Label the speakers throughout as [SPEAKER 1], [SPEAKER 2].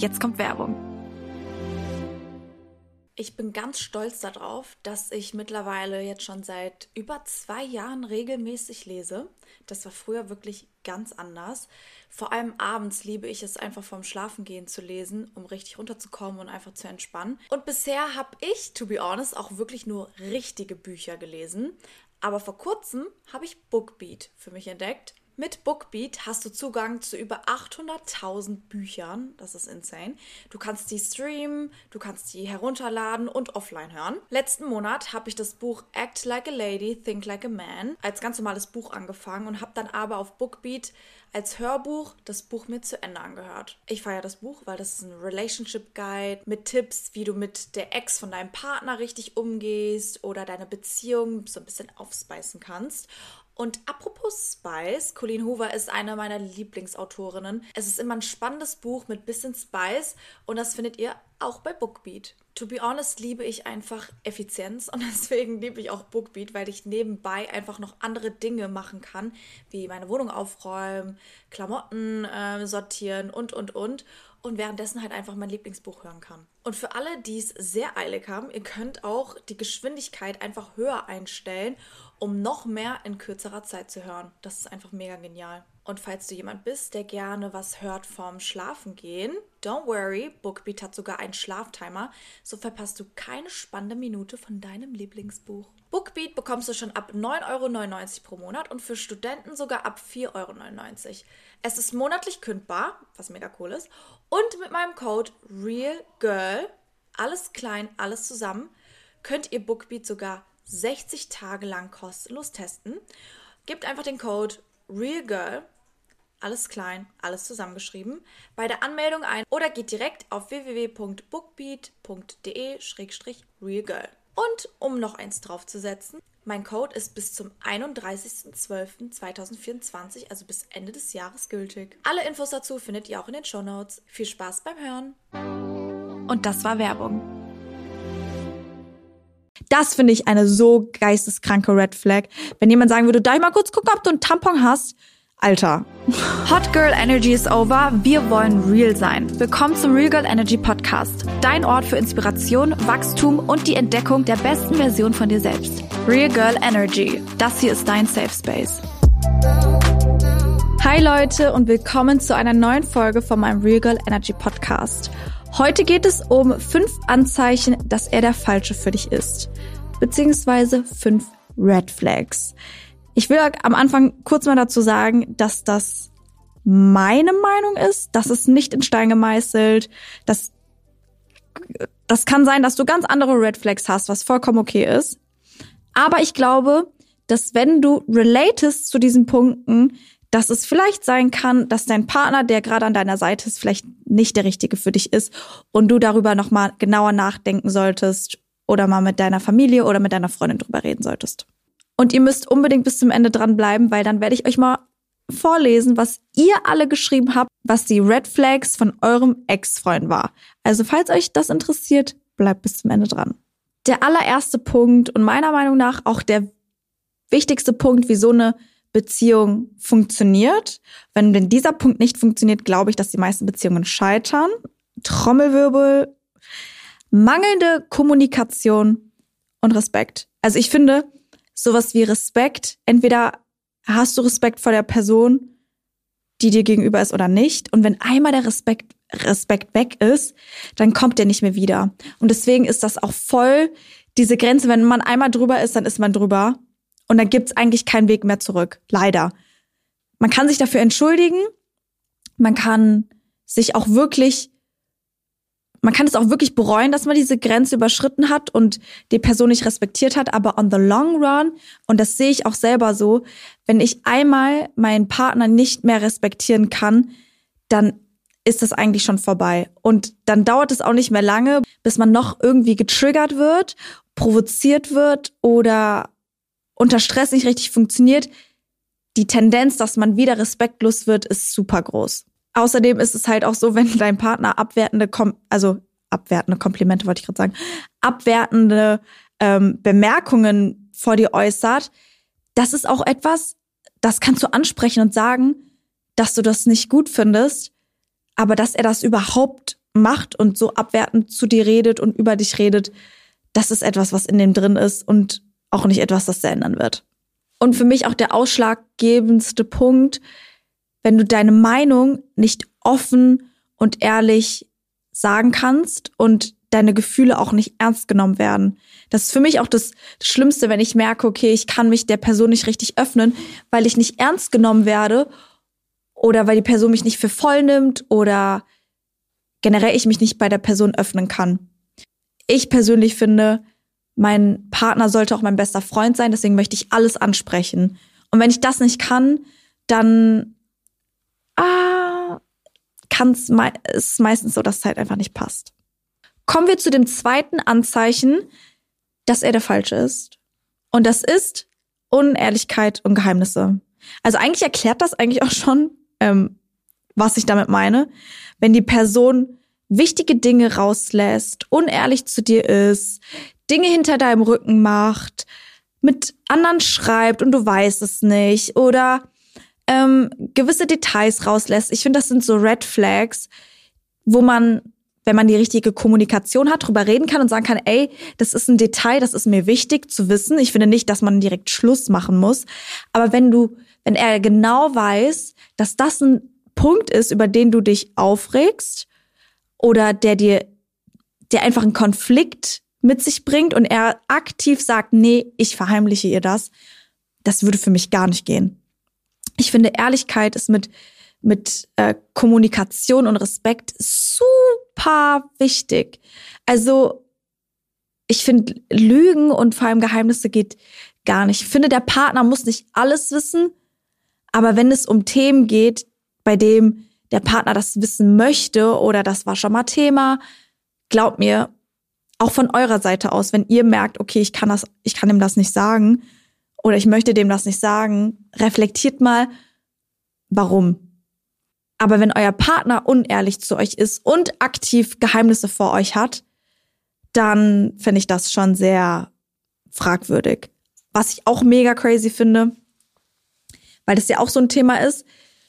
[SPEAKER 1] Jetzt kommt Werbung.
[SPEAKER 2] Ich bin ganz stolz darauf, dass ich mittlerweile jetzt schon seit über zwei Jahren regelmäßig lese. Das war früher wirklich ganz anders. Vor allem abends liebe ich es einfach vorm Schlafengehen zu lesen, um richtig runterzukommen und einfach zu entspannen. Und bisher habe ich, to be honest, auch wirklich nur richtige Bücher gelesen. Aber vor kurzem habe ich Bookbeat für mich entdeckt. Mit Bookbeat hast du Zugang zu über 800.000 Büchern. Das ist insane. Du kannst die streamen, du kannst die herunterladen und offline hören. Letzten Monat habe ich das Buch Act Like a Lady, Think Like a Man als ganz normales Buch angefangen und habe dann aber auf Bookbeat als Hörbuch das Buch mir zu Ende angehört. Ich feiere das Buch, weil das ist ein Relationship Guide mit Tipps, wie du mit der Ex von deinem Partner richtig umgehst oder deine Beziehung so ein bisschen aufspeisen kannst. Und apropos Spice, Colleen Hoover ist eine meiner Lieblingsautorinnen. Es ist immer ein spannendes Buch mit bisschen Spice und das findet ihr auch bei Bookbeat. To be honest, liebe ich einfach Effizienz und deswegen liebe ich auch Bookbeat, weil ich nebenbei einfach noch andere Dinge machen kann, wie meine Wohnung aufräumen, Klamotten äh, sortieren und, und, und und währenddessen halt einfach mein Lieblingsbuch hören kann. Und für alle, die es sehr eilig haben, ihr könnt auch die Geschwindigkeit einfach höher einstellen, um noch mehr in kürzerer Zeit zu hören. Das ist einfach mega genial. Und falls du jemand bist, der gerne was hört vorm Schlafen gehen, don't worry, Bookbeat hat sogar einen Schlaftimer, so verpasst du keine spannende Minute von deinem Lieblingsbuch. Bookbeat bekommst du schon ab 9,99 Euro pro Monat und für Studenten sogar ab 4,99 Euro. Es ist monatlich kündbar, was mega cool ist, und mit meinem Code REALGIRL, alles klein, alles zusammen, könnt ihr Bookbeat sogar 60 Tage lang kostenlos testen. Gebt einfach den Code REALGIRL, alles klein, alles zusammengeschrieben, bei der Anmeldung ein oder geht direkt auf www.bookbeat.de-realgirl. Und um noch eins draufzusetzen, mein Code ist bis zum 31.12.2024, also bis Ende des Jahres gültig. Alle Infos dazu findet ihr auch in den Show Notes. Viel Spaß beim Hören.
[SPEAKER 1] Und das war Werbung.
[SPEAKER 3] Das finde ich eine so geisteskranke Red Flag. Wenn jemand sagen würde, darf ich mal kurz gucken, ob du einen Tampon hast? Alter.
[SPEAKER 1] Hot Girl Energy is over. Wir wollen real sein. Willkommen zum Real Girl Energy Podcast. Dein Ort für Inspiration, Wachstum und die Entdeckung der besten Version von dir selbst. Real Girl Energy. Das hier ist dein Safe Space.
[SPEAKER 3] Hi Leute und willkommen zu einer neuen Folge von meinem Real Girl Energy Podcast. Heute geht es um fünf Anzeichen, dass er der Falsche für dich ist. Beziehungsweise fünf Red Flags. Ich will am Anfang kurz mal dazu sagen, dass das meine Meinung ist. Das ist nicht in Stein gemeißelt. Das, das kann sein, dass du ganz andere Red Flags hast, was vollkommen okay ist. Aber ich glaube, dass wenn du relatest zu diesen Punkten, dass es vielleicht sein kann, dass dein Partner, der gerade an deiner Seite ist, vielleicht nicht der richtige für dich ist und du darüber noch mal genauer nachdenken solltest oder mal mit deiner Familie oder mit deiner Freundin drüber reden solltest. Und ihr müsst unbedingt bis zum Ende dranbleiben, weil dann werde ich euch mal vorlesen, was ihr alle geschrieben habt, was die Red Flags von eurem Ex-Freund war. Also falls euch das interessiert, bleibt bis zum Ende dran. Der allererste Punkt und meiner Meinung nach auch der wichtigste Punkt, wie so eine Beziehung funktioniert. Wenn denn dieser Punkt nicht funktioniert, glaube ich, dass die meisten Beziehungen scheitern. Trommelwirbel, mangelnde Kommunikation und Respekt. Also ich finde, sowas wie Respekt, entweder hast du Respekt vor der Person, die dir gegenüber ist oder nicht. Und wenn einmal der Respekt, Respekt weg ist, dann kommt der nicht mehr wieder. Und deswegen ist das auch voll diese Grenze, wenn man einmal drüber ist, dann ist man drüber. Und dann gibt's eigentlich keinen Weg mehr zurück. Leider. Man kann sich dafür entschuldigen. Man kann sich auch wirklich, man kann es auch wirklich bereuen, dass man diese Grenze überschritten hat und die Person nicht respektiert hat. Aber on the long run, und das sehe ich auch selber so, wenn ich einmal meinen Partner nicht mehr respektieren kann, dann ist das eigentlich schon vorbei. Und dann dauert es auch nicht mehr lange, bis man noch irgendwie getriggert wird, provoziert wird oder unter Stress nicht richtig funktioniert, die Tendenz, dass man wieder respektlos wird, ist super groß. Außerdem ist es halt auch so, wenn dein Partner abwertende, Kom also abwertende Komplimente wollte ich gerade sagen, abwertende ähm, Bemerkungen vor dir äußert, das ist auch etwas, das kannst du ansprechen und sagen, dass du das nicht gut findest, aber dass er das überhaupt macht und so abwertend zu dir redet und über dich redet, das ist etwas, was in dem drin ist und auch nicht etwas, das er ändern wird. Und für mich auch der ausschlaggebendste Punkt, wenn du deine Meinung nicht offen und ehrlich sagen kannst und deine Gefühle auch nicht ernst genommen werden. Das ist für mich auch das Schlimmste, wenn ich merke, okay, ich kann mich der Person nicht richtig öffnen, weil ich nicht ernst genommen werde oder weil die Person mich nicht für voll nimmt oder generell ich mich nicht bei der Person öffnen kann. Ich persönlich finde, mein Partner sollte auch mein bester Freund sein, deswegen möchte ich alles ansprechen. Und wenn ich das nicht kann, dann ah, kann es me ist meistens so, dass Zeit einfach nicht passt. Kommen wir zu dem zweiten Anzeichen, dass er der Falsche ist. Und das ist Unehrlichkeit und Geheimnisse. Also eigentlich erklärt das eigentlich auch schon, ähm, was ich damit meine. Wenn die Person wichtige Dinge rauslässt, unehrlich zu dir ist, Dinge hinter deinem Rücken macht, mit anderen schreibt und du weißt es nicht oder ähm, gewisse Details rauslässt. Ich finde, das sind so Red Flags, wo man, wenn man die richtige Kommunikation hat, drüber reden kann und sagen kann, ey, das ist ein Detail, das ist mir wichtig zu wissen. Ich finde nicht, dass man direkt Schluss machen muss. Aber wenn du, wenn er genau weiß, dass das ein Punkt ist, über den du dich aufregst oder der dir, der einfach einen Konflikt mit sich bringt und er aktiv sagt, nee, ich verheimliche ihr das, das würde für mich gar nicht gehen. Ich finde, Ehrlichkeit ist mit, mit äh, Kommunikation und Respekt super wichtig. Also ich finde, Lügen und vor allem Geheimnisse geht gar nicht. Ich finde, der Partner muss nicht alles wissen, aber wenn es um Themen geht, bei dem der Partner das wissen möchte oder das war schon mal Thema, glaub mir, auch von eurer Seite aus, wenn ihr merkt, okay, ich kann das, ich kann ihm das nicht sagen oder ich möchte dem das nicht sagen, reflektiert mal, warum. Aber wenn euer Partner unehrlich zu euch ist und aktiv Geheimnisse vor euch hat, dann finde ich das schon sehr fragwürdig. Was ich auch mega crazy finde, weil das ja auch so ein Thema ist,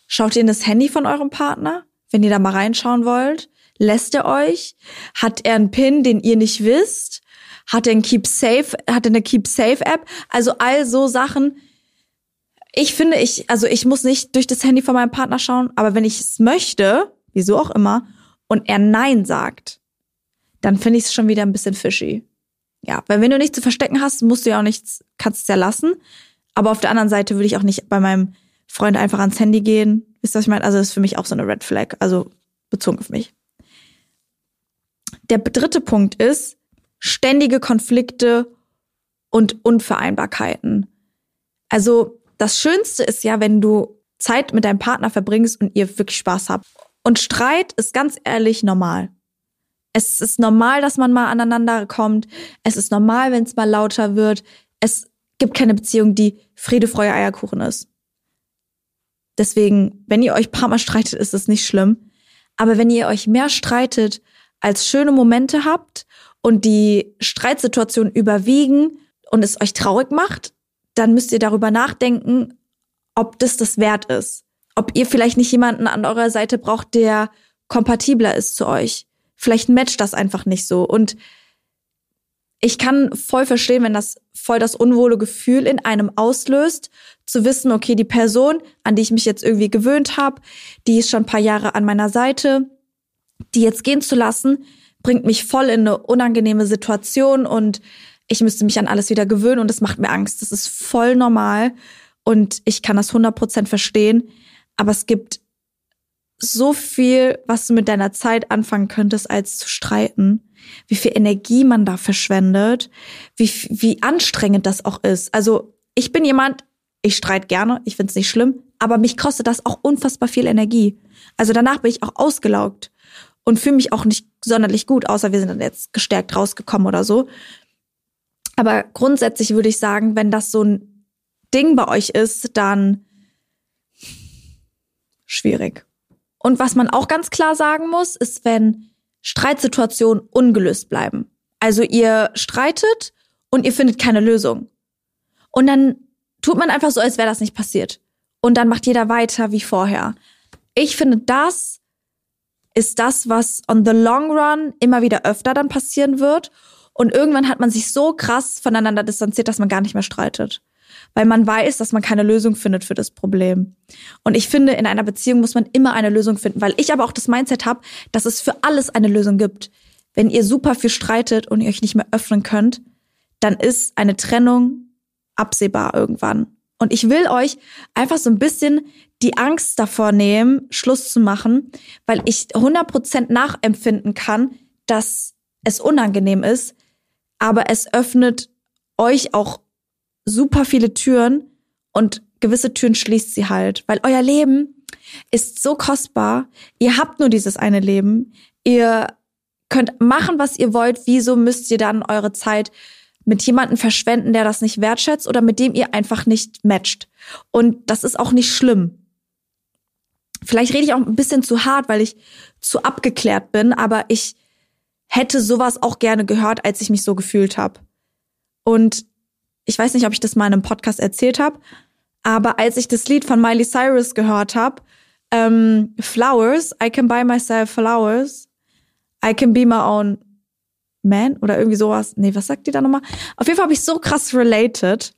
[SPEAKER 3] schaut ihr in das Handy von eurem Partner, wenn ihr da mal reinschauen wollt. Lässt er euch? Hat er einen PIN, den ihr nicht wisst? Hat er einen Keep Safe, hat er eine Keep Safe App? Also all so Sachen. Ich finde, ich, also ich muss nicht durch das Handy von meinem Partner schauen, aber wenn ich es möchte, wieso auch immer, und er Nein sagt, dann finde ich es schon wieder ein bisschen fishy. Ja, weil wenn du nichts zu verstecken hast, musst du ja auch nichts, kannst es ja lassen. Aber auf der anderen Seite würde ich auch nicht bei meinem Freund einfach ans Handy gehen. Wisst ihr, was ich meine? Also das ist für mich auch so eine Red Flag, also bezogen auf mich. Der dritte Punkt ist ständige Konflikte und Unvereinbarkeiten. Also das Schönste ist ja, wenn du Zeit mit deinem Partner verbringst und ihr wirklich Spaß habt. Und Streit ist ganz ehrlich normal. Es ist normal, dass man mal aneinander kommt. Es ist normal, wenn es mal lauter wird. Es gibt keine Beziehung, die Friede, Freude, Eierkuchen ist. Deswegen, wenn ihr euch ein paar Mal streitet, ist es nicht schlimm. Aber wenn ihr euch mehr streitet, als schöne Momente habt und die Streitsituation überwiegen und es euch traurig macht, dann müsst ihr darüber nachdenken, ob das das wert ist. Ob ihr vielleicht nicht jemanden an eurer Seite braucht, der kompatibler ist zu euch. Vielleicht matcht das einfach nicht so. Und ich kann voll verstehen, wenn das voll das unwohle Gefühl in einem auslöst, zu wissen, okay, die Person, an die ich mich jetzt irgendwie gewöhnt habe, die ist schon ein paar Jahre an meiner Seite, die jetzt gehen zu lassen, bringt mich voll in eine unangenehme Situation und ich müsste mich an alles wieder gewöhnen und das macht mir Angst. Das ist voll normal und ich kann das 100% verstehen. Aber es gibt so viel, was du mit deiner Zeit anfangen könntest, als zu streiten. Wie viel Energie man da verschwendet, wie, wie anstrengend das auch ist. Also ich bin jemand, ich streite gerne, ich finde es nicht schlimm, aber mich kostet das auch unfassbar viel Energie. Also danach bin ich auch ausgelaugt und fühle mich auch nicht sonderlich gut, außer wir sind dann jetzt gestärkt rausgekommen oder so. Aber grundsätzlich würde ich sagen, wenn das so ein Ding bei euch ist, dann schwierig. Und was man auch ganz klar sagen muss, ist, wenn Streitsituationen ungelöst bleiben. Also ihr streitet und ihr findet keine Lösung. Und dann tut man einfach so, als wäre das nicht passiert. Und dann macht jeder weiter wie vorher. Ich finde, das ist das, was on the long run immer wieder öfter dann passieren wird. Und irgendwann hat man sich so krass voneinander distanziert, dass man gar nicht mehr streitet. Weil man weiß, dass man keine Lösung findet für das Problem. Und ich finde, in einer Beziehung muss man immer eine Lösung finden, weil ich aber auch das Mindset habe, dass es für alles eine Lösung gibt. Wenn ihr super viel streitet und ihr euch nicht mehr öffnen könnt, dann ist eine Trennung absehbar irgendwann. Und ich will euch einfach so ein bisschen die Angst davor nehmen, Schluss zu machen, weil ich 100% nachempfinden kann, dass es unangenehm ist, aber es öffnet euch auch super viele Türen und gewisse Türen schließt sie halt, weil euer Leben ist so kostbar. Ihr habt nur dieses eine Leben. Ihr könnt machen, was ihr wollt. Wieso müsst ihr dann eure Zeit mit jemandem verschwenden, der das nicht wertschätzt oder mit dem ihr einfach nicht matcht? Und das ist auch nicht schlimm. Vielleicht rede ich auch ein bisschen zu hart, weil ich zu abgeklärt bin, aber ich hätte sowas auch gerne gehört, als ich mich so gefühlt habe. Und ich weiß nicht, ob ich das mal in einem Podcast erzählt habe, aber als ich das Lied von Miley Cyrus gehört habe, ähm, Flowers, I can buy myself flowers, I can be my own man oder irgendwie sowas. Nee, was sagt die da nochmal? Auf jeden Fall habe ich so krass related,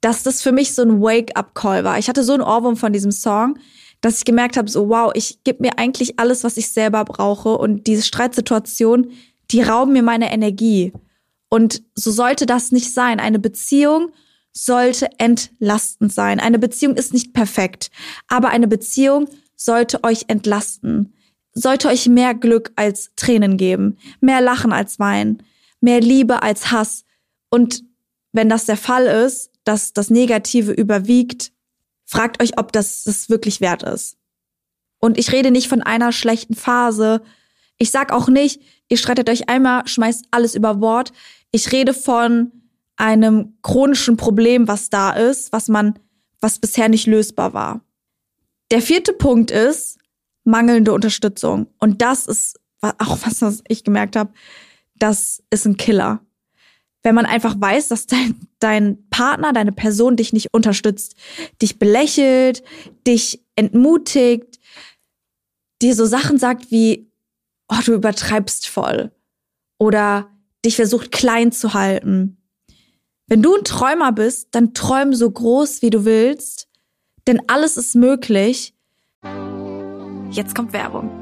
[SPEAKER 3] dass das für mich so ein Wake-up-Call war. Ich hatte so einen Ohrwurm von diesem Song, dass ich gemerkt habe, so wow, ich gebe mir eigentlich alles, was ich selber brauche und diese Streitsituation, die rauben mir meine Energie. Und so sollte das nicht sein. Eine Beziehung sollte entlastend sein. Eine Beziehung ist nicht perfekt, aber eine Beziehung sollte euch entlasten, sollte euch mehr Glück als Tränen geben, mehr Lachen als Weinen, mehr Liebe als Hass. Und wenn das der Fall ist, dass das Negative überwiegt, fragt euch, ob das das wirklich wert ist. Und ich rede nicht von einer schlechten Phase. Ich sag auch nicht, ihr streitet euch einmal, schmeißt alles über Bord. Ich rede von einem chronischen Problem, was da ist, was man, was bisher nicht lösbar war. Der vierte Punkt ist mangelnde Unterstützung. Und das ist auch was, ich gemerkt habe, das ist ein Killer wenn man einfach weiß, dass dein, dein Partner, deine Person dich nicht unterstützt, dich belächelt, dich entmutigt, dir so Sachen sagt wie, oh, du übertreibst voll oder dich versucht klein zu halten. Wenn du ein Träumer bist, dann träum so groß, wie du willst, denn alles ist möglich.
[SPEAKER 1] Jetzt kommt Werbung.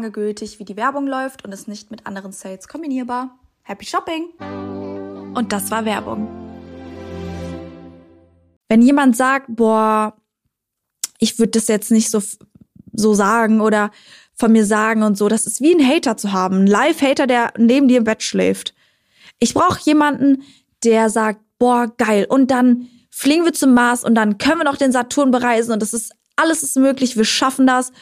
[SPEAKER 1] lange gültig, wie die Werbung läuft und ist nicht mit anderen Sales kombinierbar. Happy Shopping!
[SPEAKER 3] Und das war Werbung. Wenn jemand sagt, boah, ich würde das jetzt nicht so, so sagen oder von mir sagen und so, das ist wie ein Hater zu haben. Ein Live-Hater, der neben dir im Bett schläft. Ich brauche jemanden, der sagt, boah, geil. Und dann fliegen wir zum Mars und dann können wir noch den Saturn bereisen und das ist alles ist möglich, wir schaffen das.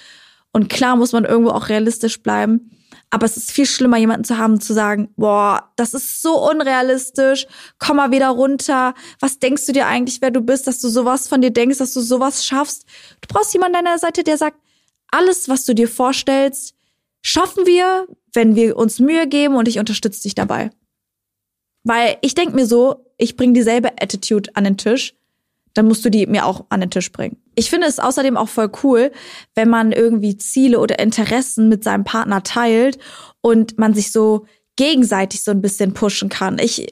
[SPEAKER 3] Und klar muss man irgendwo auch realistisch bleiben. Aber es ist viel schlimmer, jemanden zu haben, zu sagen, boah, das ist so unrealistisch, komm mal wieder runter. Was denkst du dir eigentlich, wer du bist, dass du sowas von dir denkst, dass du sowas schaffst? Du brauchst jemanden an deiner Seite, der sagt, alles, was du dir vorstellst, schaffen wir, wenn wir uns Mühe geben und ich unterstütze dich dabei. Weil ich denk mir so, ich bringe dieselbe Attitude an den Tisch dann musst du die mir auch an den Tisch bringen. Ich finde es außerdem auch voll cool, wenn man irgendwie Ziele oder Interessen mit seinem Partner teilt und man sich so gegenseitig so ein bisschen pushen kann. Ich,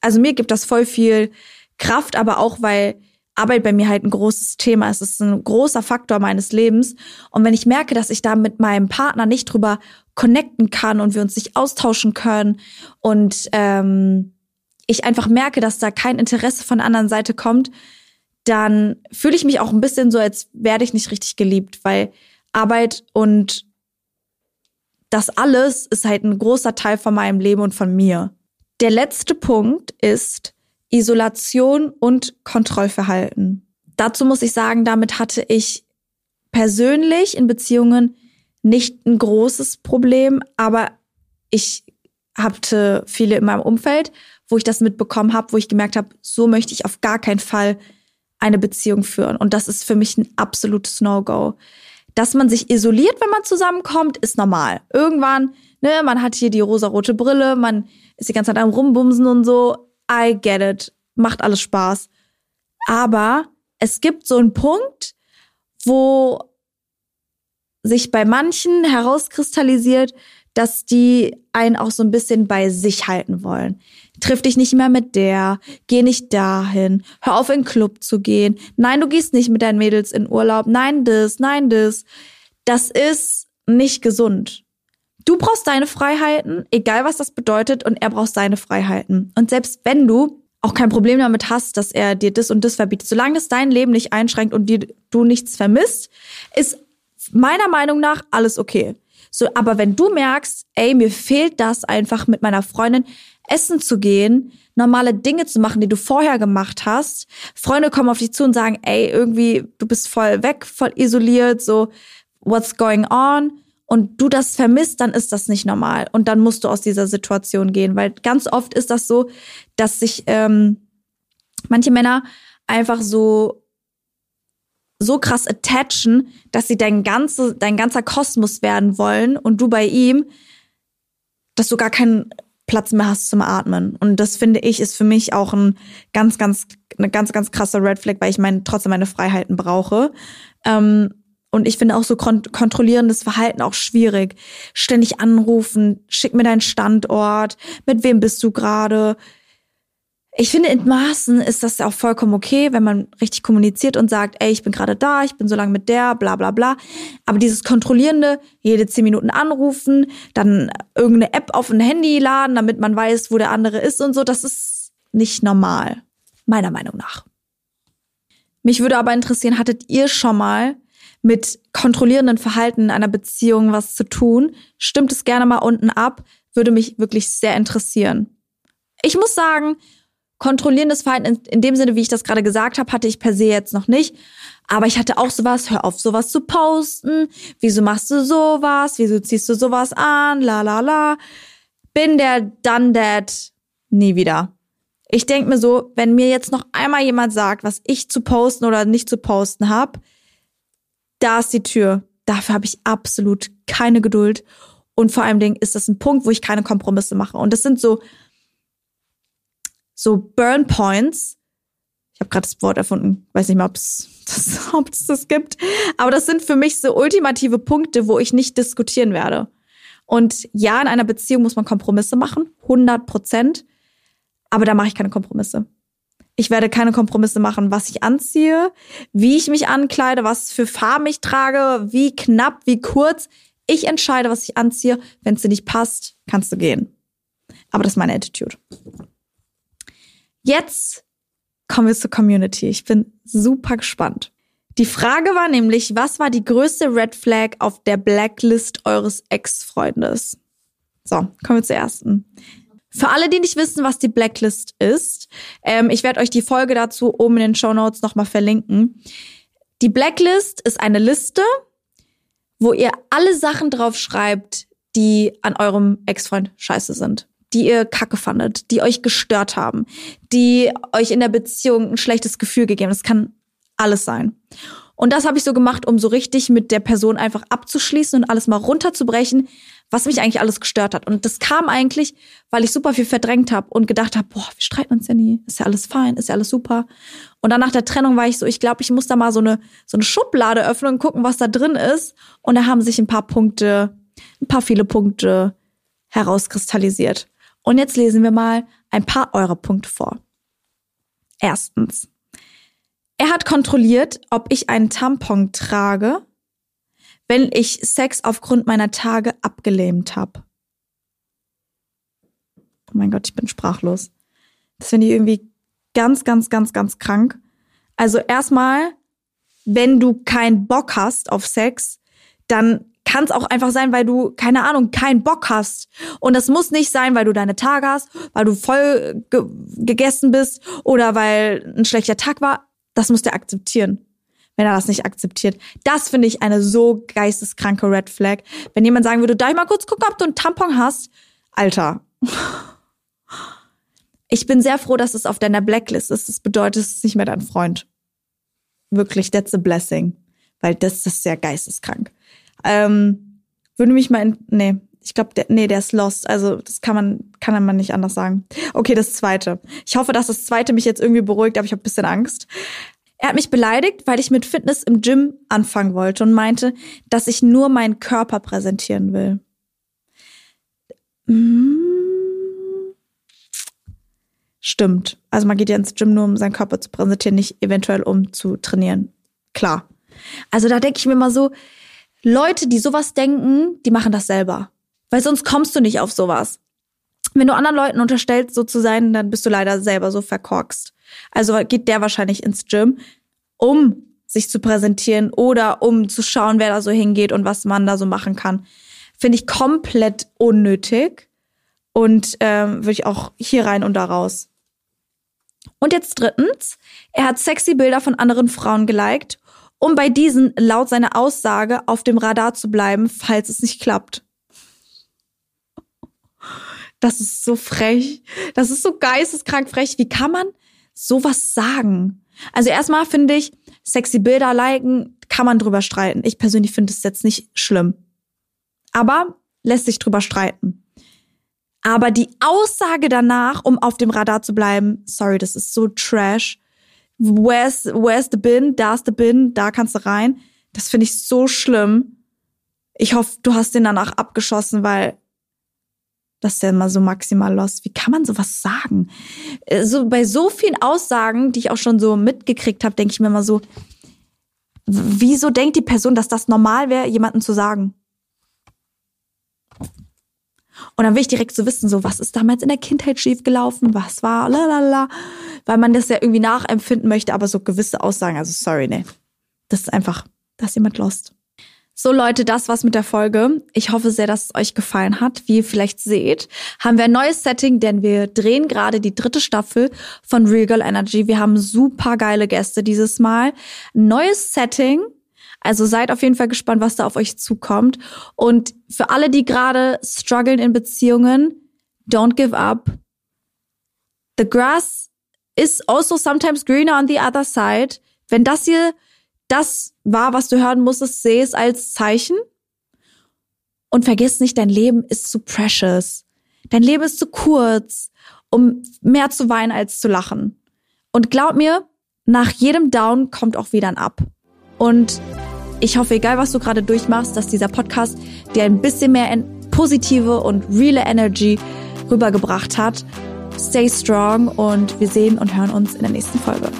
[SPEAKER 3] also mir gibt das voll viel Kraft, aber auch, weil Arbeit bei mir halt ein großes Thema ist. Es ist ein großer Faktor meines Lebens. Und wenn ich merke, dass ich da mit meinem Partner nicht drüber connecten kann und wir uns nicht austauschen können und ähm, ich einfach merke, dass da kein Interesse von der anderen Seite kommt, dann fühle ich mich auch ein bisschen so, als werde ich nicht richtig geliebt, weil Arbeit und das alles ist halt ein großer Teil von meinem Leben und von mir. Der letzte Punkt ist Isolation und Kontrollverhalten. Dazu muss ich sagen, damit hatte ich persönlich in Beziehungen nicht ein großes Problem, aber ich hatte viele in meinem Umfeld, wo ich das mitbekommen habe, wo ich gemerkt habe, so möchte ich auf gar keinen Fall eine Beziehung führen. Und das ist für mich ein absolutes No-Go. Dass man sich isoliert, wenn man zusammenkommt, ist normal. Irgendwann, ne, man hat hier die rosarote Brille, man ist die ganze Zeit am Rumbumsen und so. I get it. Macht alles Spaß. Aber es gibt so einen Punkt, wo sich bei manchen herauskristallisiert, dass die einen auch so ein bisschen bei sich halten wollen. Triff dich nicht mehr mit der, geh nicht dahin, hör auf in den Club zu gehen. Nein, du gehst nicht mit deinen Mädels in Urlaub. Nein, das, nein, das. Das ist nicht gesund. Du brauchst deine Freiheiten, egal was das bedeutet, und er braucht seine Freiheiten. Und selbst wenn du auch kein Problem damit hast, dass er dir das und das verbietet, solange es dein Leben nicht einschränkt und dir, du nichts vermisst, ist meiner Meinung nach alles okay. So, aber wenn du merkst, ey, mir fehlt das einfach mit meiner Freundin essen zu gehen, normale Dinge zu machen, die du vorher gemacht hast. Freunde kommen auf dich zu und sagen, ey, irgendwie du bist voll weg, voll isoliert, so what's going on? Und du das vermisst, dann ist das nicht normal. Und dann musst du aus dieser Situation gehen, weil ganz oft ist das so, dass sich ähm, manche Männer einfach so so krass attachen, dass sie dein, ganze, dein ganzer Kosmos werden wollen und du bei ihm, dass du gar keinen Platz mehr hast zum Atmen. Und das finde ich ist für mich auch ein ganz, ganz, eine ganz, ganz krasse Red Flag, weil ich meine, trotzdem meine Freiheiten brauche. Ähm, und ich finde auch so kont kontrollierendes Verhalten auch schwierig. Ständig anrufen, schick mir deinen Standort, mit wem bist du gerade, ich finde, in Maßen ist das auch vollkommen okay, wenn man richtig kommuniziert und sagt, ey, ich bin gerade da, ich bin so lange mit der, bla bla bla. Aber dieses kontrollierende, jede zehn Minuten anrufen, dann irgendeine App auf ein Handy laden, damit man weiß, wo der andere ist und so, das ist nicht normal. Meiner Meinung nach. Mich würde aber interessieren, hattet ihr schon mal mit kontrollierenden Verhalten in einer Beziehung was zu tun? Stimmt es gerne mal unten ab, würde mich wirklich sehr interessieren. Ich muss sagen, Kontrollierendes Verhalten in, in dem Sinne, wie ich das gerade gesagt habe, hatte ich per se jetzt noch nicht. Aber ich hatte auch sowas, hör auf, sowas zu posten. Wieso machst du sowas? Wieso ziehst du sowas an? La la la. Bin der done that nie wieder. Ich denk mir so, wenn mir jetzt noch einmal jemand sagt, was ich zu posten oder nicht zu posten habe, da ist die Tür. Dafür habe ich absolut keine Geduld. Und vor allem ist das ein Punkt, wo ich keine Kompromisse mache. Und das sind so so Burn Points. Ich habe gerade das Wort erfunden, weiß nicht mal, ob es das, ob's das gibt. Aber das sind für mich so ultimative Punkte, wo ich nicht diskutieren werde. Und ja, in einer Beziehung muss man Kompromisse machen, 100 Prozent. Aber da mache ich keine Kompromisse. Ich werde keine Kompromisse machen, was ich anziehe, wie ich mich ankleide, was für Farben ich trage, wie knapp, wie kurz. Ich entscheide, was ich anziehe. Wenn es dir nicht passt, kannst du gehen. Aber das ist meine Attitude. Jetzt kommen wir zur Community. Ich bin super gespannt. Die Frage war nämlich, was war die größte Red Flag auf der Blacklist eures Ex-Freundes? So, kommen wir zur ersten. Für alle, die nicht wissen, was die Blacklist ist, ähm, ich werde euch die Folge dazu oben in den Show Notes nochmal verlinken. Die Blacklist ist eine Liste, wo ihr alle Sachen drauf schreibt, die an eurem Ex-Freund scheiße sind die ihr kacke fandet, die euch gestört haben, die euch in der Beziehung ein schlechtes Gefühl gegeben. Das kann alles sein. Und das habe ich so gemacht, um so richtig mit der Person einfach abzuschließen und alles mal runterzubrechen, was mich eigentlich alles gestört hat. Und das kam eigentlich, weil ich super viel verdrängt habe und gedacht habe, boah, wir streiten uns ja nie, ist ja alles fein, ist ja alles super. Und dann nach der Trennung war ich so, ich glaube, ich muss da mal so eine so eine Schublade öffnen und gucken, was da drin ist. Und da haben sich ein paar Punkte, ein paar viele Punkte herauskristallisiert. Und jetzt lesen wir mal ein paar eurer Punkte vor. Erstens. Er hat kontrolliert, ob ich einen Tampon trage, wenn ich Sex aufgrund meiner Tage abgelähmt habe. Oh mein Gott, ich bin sprachlos. Das finde ich irgendwie ganz, ganz, ganz, ganz krank. Also erstmal, wenn du keinen Bock hast auf Sex, dann kann es auch einfach sein, weil du, keine Ahnung, keinen Bock hast. Und das muss nicht sein, weil du deine Tage hast, weil du voll ge gegessen bist oder weil ein schlechter Tag war. Das muss der akzeptieren, wenn er das nicht akzeptiert. Das finde ich eine so geisteskranke Red Flag. Wenn jemand sagen würde, darf ich mal kurz gucken, ob du einen Tampon hast? Alter. Ich bin sehr froh, dass es auf deiner Blacklist ist. Das bedeutet, es ist nicht mehr dein Freund. Wirklich, that's a blessing. Weil das ist sehr geisteskrank. Ähm, würde mich mal in, nee, ich glaube, der, nee, der ist lost. Also das kann man, kann man nicht anders sagen. Okay, das zweite. Ich hoffe, dass das zweite mich jetzt irgendwie beruhigt, aber ich habe ein bisschen Angst. Er hat mich beleidigt, weil ich mit Fitness im Gym anfangen wollte und meinte, dass ich nur meinen Körper präsentieren will. Hm. Stimmt. Also man geht ja ins Gym nur, um seinen Körper zu präsentieren, nicht eventuell um zu trainieren. Klar. Also da denke ich mir mal so, Leute, die sowas denken, die machen das selber. Weil sonst kommst du nicht auf sowas. Wenn du anderen Leuten unterstellst, so zu sein, dann bist du leider selber so verkorkst. Also geht der wahrscheinlich ins Gym, um sich zu präsentieren oder um zu schauen, wer da so hingeht und was man da so machen kann. Finde ich komplett unnötig und ähm, würde ich auch hier rein und da raus. Und jetzt drittens, er hat sexy Bilder von anderen Frauen geliked um bei diesen laut seiner Aussage auf dem Radar zu bleiben, falls es nicht klappt. Das ist so frech. Das ist so geisteskrank frech. Wie kann man sowas sagen? Also erstmal finde ich, sexy Bilder liken, kann man drüber streiten. Ich persönlich finde es jetzt nicht schlimm. Aber lässt sich drüber streiten. Aber die Aussage danach, um auf dem Radar zu bleiben, sorry, das ist so trash where's, where's the bin, da ist the bin, da kannst du rein. Das finde ich so schlimm. Ich hoffe, du hast den danach abgeschossen, weil das ist ja immer so maximal lost. Wie kann man sowas sagen? Äh, so bei so vielen Aussagen, die ich auch schon so mitgekriegt habe, denke ich mir immer so, wieso denkt die Person, dass das normal wäre, jemanden zu sagen? Und dann will ich direkt so wissen, so, was ist damals in der Kindheit schiefgelaufen? Was war, lalala, weil man das ja irgendwie nachempfinden möchte, aber so gewisse Aussagen, also sorry, ne. Das ist einfach, dass jemand lost. So Leute, das war's mit der Folge. Ich hoffe sehr, dass es euch gefallen hat. Wie ihr vielleicht seht, haben wir ein neues Setting, denn wir drehen gerade die dritte Staffel von Real Girl Energy. Wir haben super geile Gäste dieses Mal. Neues Setting, also seid auf jeden Fall gespannt, was da auf euch zukommt. Und für alle, die gerade strugglen in Beziehungen, don't give up. The grass is also sometimes greener on the other side. Wenn das hier das war, was du hören musstest, sehe es als Zeichen. Und vergiss nicht, dein Leben ist zu precious. Dein Leben ist zu kurz, um mehr zu weinen als zu lachen. Und glaub mir, nach jedem Down kommt auch wieder ein Up. Und ich hoffe, egal was du gerade durchmachst, dass dieser Podcast dir ein bisschen mehr positive und reale Energy rübergebracht hat. Stay strong und wir sehen und hören uns in der nächsten Folge.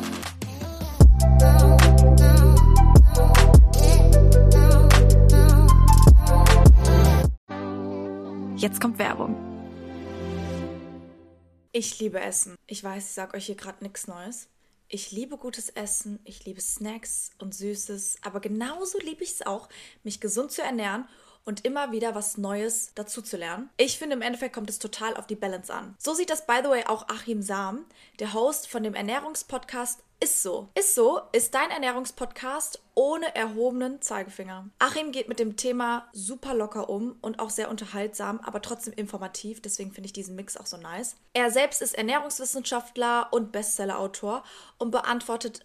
[SPEAKER 3] Jetzt kommt Werbung.
[SPEAKER 2] Ich liebe Essen. Ich weiß, ich sag euch hier gerade nichts Neues. Ich liebe gutes Essen, ich liebe Snacks und Süßes, aber genauso liebe ich es auch, mich gesund zu ernähren und immer wieder was Neues dazu zu lernen. Ich finde, im Endeffekt kommt es total auf die Balance an. So sieht das, by the way, auch Achim Sam, der Host von dem Ernährungspodcast ist so. Ist so ist dein Ernährungspodcast ohne erhobenen Zeigefinger. Achim geht mit dem Thema super locker um und auch sehr unterhaltsam, aber trotzdem informativ. Deswegen finde ich diesen Mix auch so nice. Er selbst ist Ernährungswissenschaftler und Bestsellerautor und beantwortet